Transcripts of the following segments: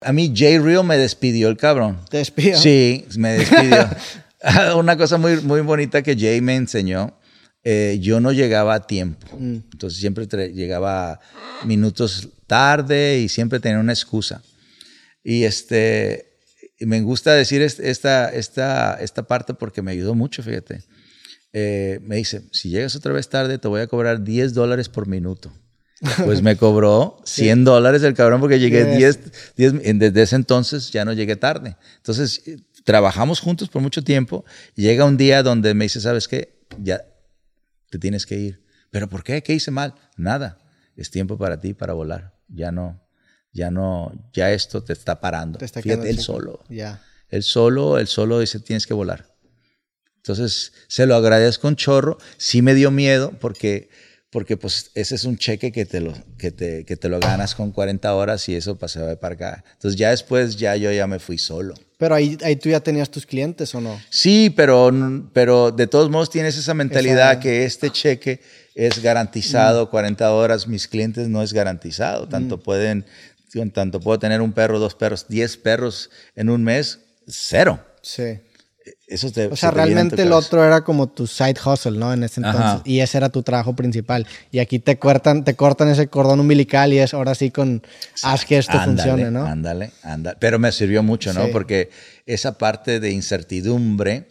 A mí Jay Real me despidió el cabrón. ¿Te despidió? Sí, me despidió. Una cosa muy, muy bonita que Jay me enseñó. eh, yo no llegaba a tiempo. Mm. Entonces siempre llegaba minutos tarde y siempre tenía una excusa. Y este, me gusta decir est- esta, esta, esta parte porque me ayudó mucho, fíjate. Eh, me dice, si llegas otra vez tarde, te voy a cobrar 10 dólares por minuto. Pues me cobró 100 dólares el cabrón porque llegué Yes. 10, 10 en- desde ese entonces ya no llegué tarde. Entonces, eh, trabajamos juntos por mucho tiempo y llega un día donde me dice, ¿sabes qué? Ya te tienes que ir. ¿Pero por qué? ¿Qué hice mal? Nada. Es tiempo para ti para volar. Ya no, ya no, ya esto te está parando. Te está Fíjate, él chico. solo. Ya. Él solo, él solo dice, tienes que volar. Entonces, se lo agradezco un chorro. Sí me dio miedo porque, porque pues ese es un cheque que te lo, que te, que te lo ganas con 40 horas y eso pasaba de para acá. Entonces, ya después, ya yo ya me fui solo. Pero ahí, ahí tú ya tenías tus clientes o no? Sí, pero, pero de todos modos tienes esa mentalidad Esa- que este cheque es garantizado 40 horas, mis clientes no es garantizado. Tanto pueden, tanto puedo tener un perro, dos perros, 10 perros en un mes, cero. Sí. Eso te, O sea, se te realmente el otro era como tu side hustle, ¿no? En ese entonces. Ajá. Y ese era tu trabajo principal. Y aquí te cortan, te cortan ese cordón umbilical y es ahora sí con haz que esto Ándale, funcione, ¿no? Ándale, ándale. Pero me sirvió mucho, ¿no? Sí. Porque esa parte de incertidumbre,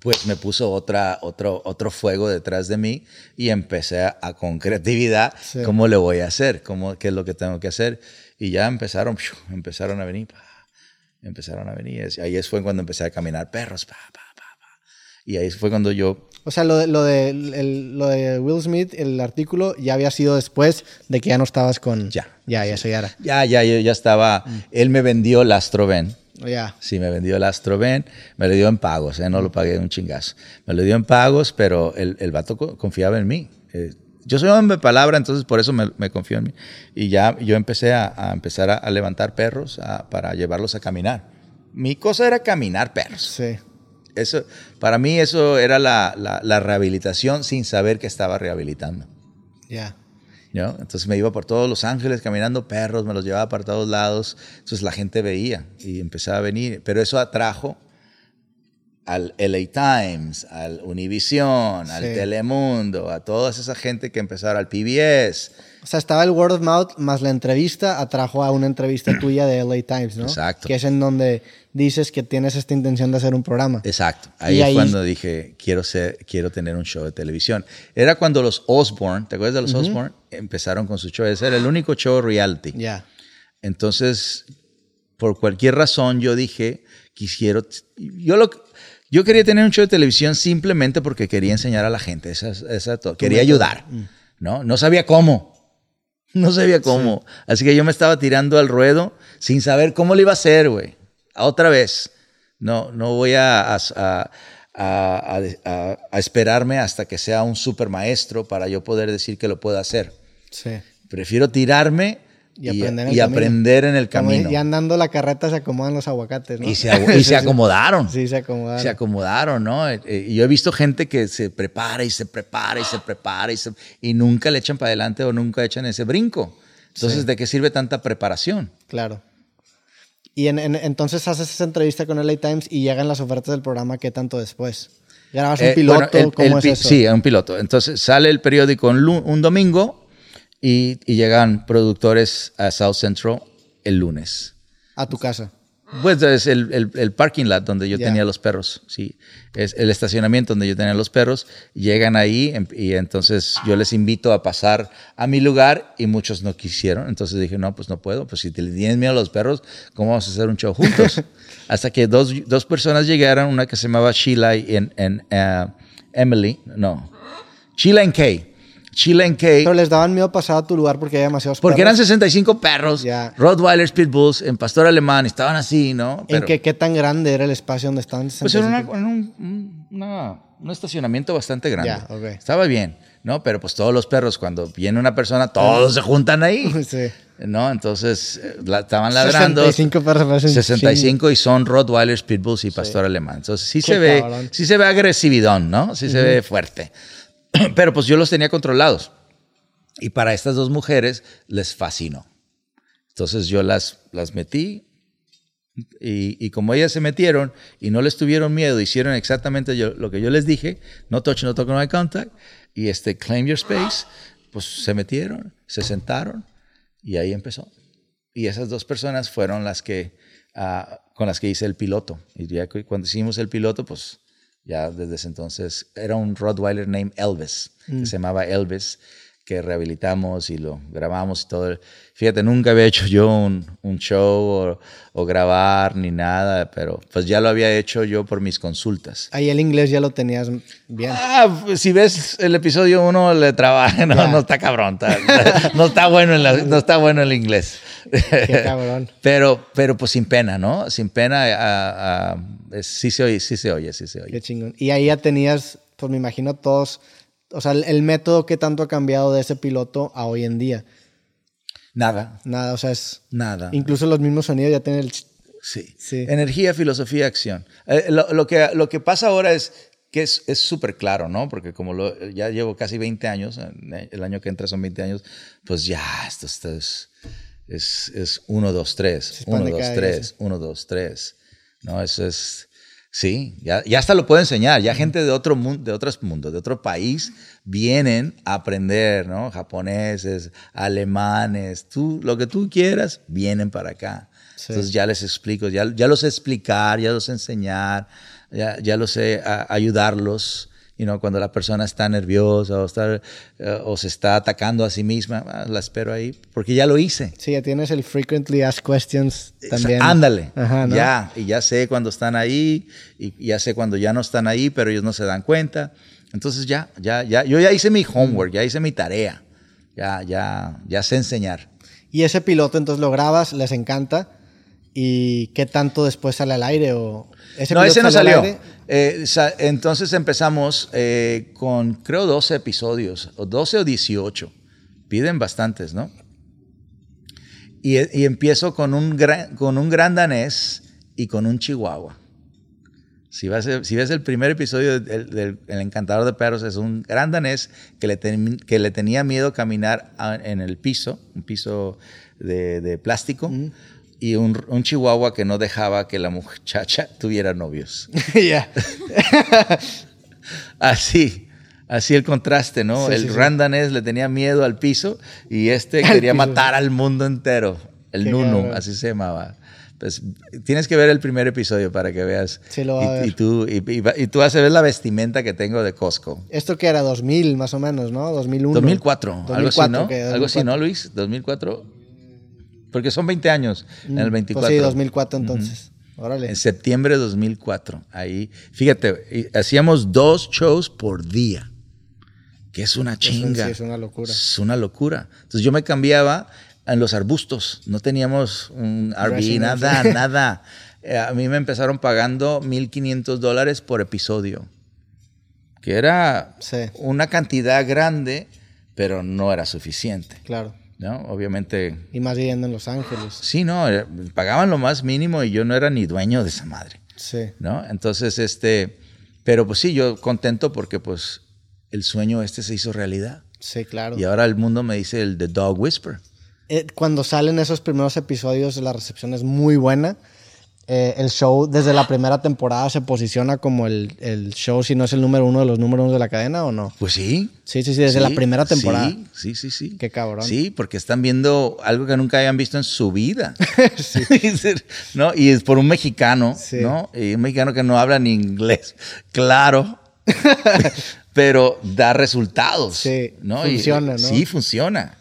pues me puso otra, otro, otro fuego detrás de mí y empecé a, a con creatividad, Sí. ¿cómo le voy a hacer? ¿Cómo, ¿Qué es lo que tengo que hacer? Y ya empezaron, empezaron a venir, empezaron a venir. Y ahí fue cuando empecé a caminar perros, pa, pa, pa, pa. Y ahí fue cuando yo O sea, lo de, lo, de, el- lo de Will Smith, el artículo, ya había sido después de que ya no estabas con... Ya. Ya, ya, eso ya era. ya, ya, yo ya estaba, Mm. él me vendió el Astroven. Ya. Sí, me vendió el Astroven, me lo dio en pagos, ¿eh? no lo pagué un chingazo. Me lo dio en pagos, pero el, el vato co- confiaba en mí. Eh, yo soy hombre de palabra, entonces por eso me, me confió en mí. Y ya yo empecé a, a empezar a, a levantar perros a- para llevarlos a caminar. Mi cosa era caminar perros. Sí. Eso, para mí eso era la, la- la rehabilitación sin saber que estaba rehabilitando. Ya. ¿no? Entonces me iba por todos Los Ángeles caminando perros, me los llevaba para todos lados. Entonces la gente veía y empezaba a venir. Pero eso atrajo al LA Times, al Univision, al Sí. Telemundo, a toda esa gente que empezaron al PBS. O sea, estaba el word of mouth más la entrevista atrajo a una entrevista tuya de LA Times, ¿no? Exacto. Que es en donde dices que tienes esta intención de hacer un programa. Exacto. Ahí es cuando dije, quiero, ser, quiero tener un show de televisión. Era cuando los Osborne, ¿te acuerdas de los Osborne? Empezaron con su show. Ese era el único show reality. Ya. Entonces, por cualquier razón, yo dije, quisiera, yo lo, yo quería tener un show de televisión simplemente porque quería enseñar a la gente, esa, esa quería ayudar, ¿no? No sabía cómo, no sabía cómo, así que yo me estaba tirando al ruedo sin saber cómo lo iba a hacer, güey, otra vez, no, no voy a, a, a- a- a- a esperarme hasta que sea un super maestro para yo poder decir que lo puedo hacer. Sí. Prefiero tirarme Y y, aprender en el y camino. aprender en el Como camino. ya andando la carreta se acomodan los aguacates, ¿no? Y se, y se acomodaron. Sí, se acomodaron. Se acomodaron, ¿no? Eh, eh, Y yo he visto gente que se prepara y se prepara y se prepara y, se- y nunca le echan para adelante o nunca echan ese brinco. Entonces, ¿de qué sirve tanta preparación? Claro. Y en- en- entonces haces esa entrevista con LA Times y llegan las ofertas del programa, ¿qué tanto después? ¿Grabas un Eh, piloto? bueno, el- ¿Cómo el es eso? Sí, un piloto. Entonces sale el periódico un, un domingo y, y llegan productores a South Central el lunes. A tu casa. Pues es el, el- el parking lot donde yo tenía los perros, sí. Es el estacionamiento donde yo tenía los perros. Llegan ahí em- y entonces yo les invito a pasar a mi lugar y muchos no quisieron. Entonces dije, no, pues no puedo. Pues si te tienes miedo a los perros, ¿cómo vamos a hacer un show juntos? Hasta que dos, dos personas llegaron, una que se llamaba Sheila y en, en, eh, Emily, no, Sheila and Kay. Sheila and Kay. Pero les daban miedo pasar a tu lugar porque hay demasiados Porque eran perros. 65 perros, Ya. Rottweilers, Pitbulls, en pastor alemán, estaban así, ¿no? ¿En qué, qué tan grande era el espacio donde estaban? Pues era una- 65? era un, un- una- un estacionamiento bastante grande. Ya, ok. Estaba bien, ¿no? Pero pues todos los perros, cuando viene una persona, todos se juntan ahí, Sí. ¿no? Entonces eh, la- estaban ladrando. 65 perros parecen 65 y son Rottweilers, Pitbulls y Pastor Alemán. Entonces sí Qué se ve, sí se ve agresividón, ¿no? Sí se ve fuerte. Pero pues yo los tenía controlados. Y para estas dos mujeres les fascinó. Entonces yo las, las metí y, y como ellas se metieron y no les tuvieron miedo, hicieron exactamente yo- lo que yo les dije, no touch, no talk, no eye contact, y este claim your space, pues se metieron, se sentaron y ahí empezó. Y esas dos personas fueron las que, ah, con las que hice el piloto. Y ya cu- cuando hicimos el piloto, pues ya desde ese entonces era un Rottweiler named Elvis, que se llamaba Elvis, que rehabilitamos y lo grabamos y todo. Fíjate, nunca había hecho yo un, un show o, o grabar ni nada, pero pues ya lo había hecho yo por mis consultas. Ahí el inglés ya lo tenías bien. Ah, pues, si ves el episodio uno, le trabaja, no, no está cabrón, está- no, está bueno en la- no está bueno el inglés. Qué cabrón. Pero, pero pues sin pena, ¿no? Sin pena, ah, es- sí se oye, sí se oye, sí se oye. Qué chingón. Y ahí ya tenías, pues me imagino todos, o sea, el, el método que tanto ha cambiado de ese piloto a hoy en día. Nada, Nada, o sea, es... nada. Incluso los mismos sonidos ya tienen el... Sí. Sí. Energía, filosofía, acción. Eh, lo, lo que, lo que pasa ahora es que es es súper claro, ¿no? Porque como lo- ya llevo casi 20 años, eh, el año que entra son 20 años, pues ya, esto, esto es, es, es 1, 2, 3, pan 1, de 2, cada 3, 1, 2, 3. No, eso es... Sí, ya, ya hasta lo puedo enseñar. Ya gente de otro mundo, de otros mundos, de otro país, vienen a aprender, ¿no? Japoneses, alemanes, tú, lo que tú quieras, vienen para acá. Sí. Entonces ya les explico, ya, ya los sé explicar, ya los sé enseñar, ya, ya los sé a- ayudarlos. You know, cuando la persona está nerviosa o, está, eh, o se está atacando a sí misma, ah, la espero ahí, porque ya lo hice. Sí, ya tienes el frequently asked questions también. Ándale. Ajá, ¿no? Ya, y ya sé cuando están ahí, y ya sé cuando ya no están ahí, pero ellos no se dan cuenta. Entonces ya, ya, ya, yo ya hice mi homework, ya hice mi tarea. Ya, ya, ya sé enseñar. Y ese piloto entonces lo grabas, les encanta. ¿Y qué tanto después sale al aire? O ese no, ese no al salió. Eh, sa- entonces empezamos eh, con, creo, 12 episodios, o 12 o 18. Piden bastantes, ¿no? Y, y empiezo con un, gran, con un gran danés y con un chihuahua. Si, vas si ves el primer episodio del, del El Encantador de Perros, es un gran danés que le, ten- que le tenía miedo caminar a- en el piso, un piso de, de plástico, y un, un chihuahua que no dejaba que la muchacha tuviera novios. Ya. Así, así el contraste, ¿no? Sí, el sí, sí. gran danés le tenía miedo al piso y este Al quería piso. matar al mundo entero. El Qué Nunu, cabrón. así se llamaba. Pues tienes que ver el primer episodio para que veas. Sí, lo voy a y, ver. y tú, y, y va- y tú vas a ver la vestimenta que tengo de Costco. Esto que era 2000 más o menos, ¿no? 2001. 2004, algo así, 2004, ¿no? ¿qué? Algo así, 2004. ¿no, Luis? 2004. Porque son 20 años en el 24. Pues sí, 2004 entonces. Órale. En septiembre de 2004. Ahí, fíjate, hacíamos dos shows por día, que es una chinga. sí, es una locura. Es una locura. Entonces yo me cambiaba en los arbustos. No teníamos un RV, nada, nada. Eh, A mí me empezaron pagando 1.500 dólares por episodio, que era Sí. una cantidad grande, pero no era suficiente. Claro. ¿No? Obviamente, Y más viviendo en Los Ángeles. sí, no, eh, pagaban lo más mínimo y yo no era ni dueño de esa madre. Sí. ¿no? Entonces, este, pero pues sí, yo contento porque pues el sueño este se hizo realidad. Sí, claro. Y ahora el mundo me dice el The Dog Whisper. Eh, cuando salen esos primeros episodios, la recepción es muy buena. Eh, el show desde la primera temporada se posiciona como el, el show, si no es el número uno de los números uno de la cadena o no. Pues sí. Sí, sí, sí, desde la Sí, primera temporada. Sí, sí, sí, sí. Qué cabrón. Sí, porque están viendo algo que nunca hayan visto en su vida. ¿No? Y es por un mexicano, Sí. ¿no? Y un mexicano que no habla ni inglés. Claro. pero da resultados. Sí, ¿no? Y- funciona, ¿no? Sí, funciona.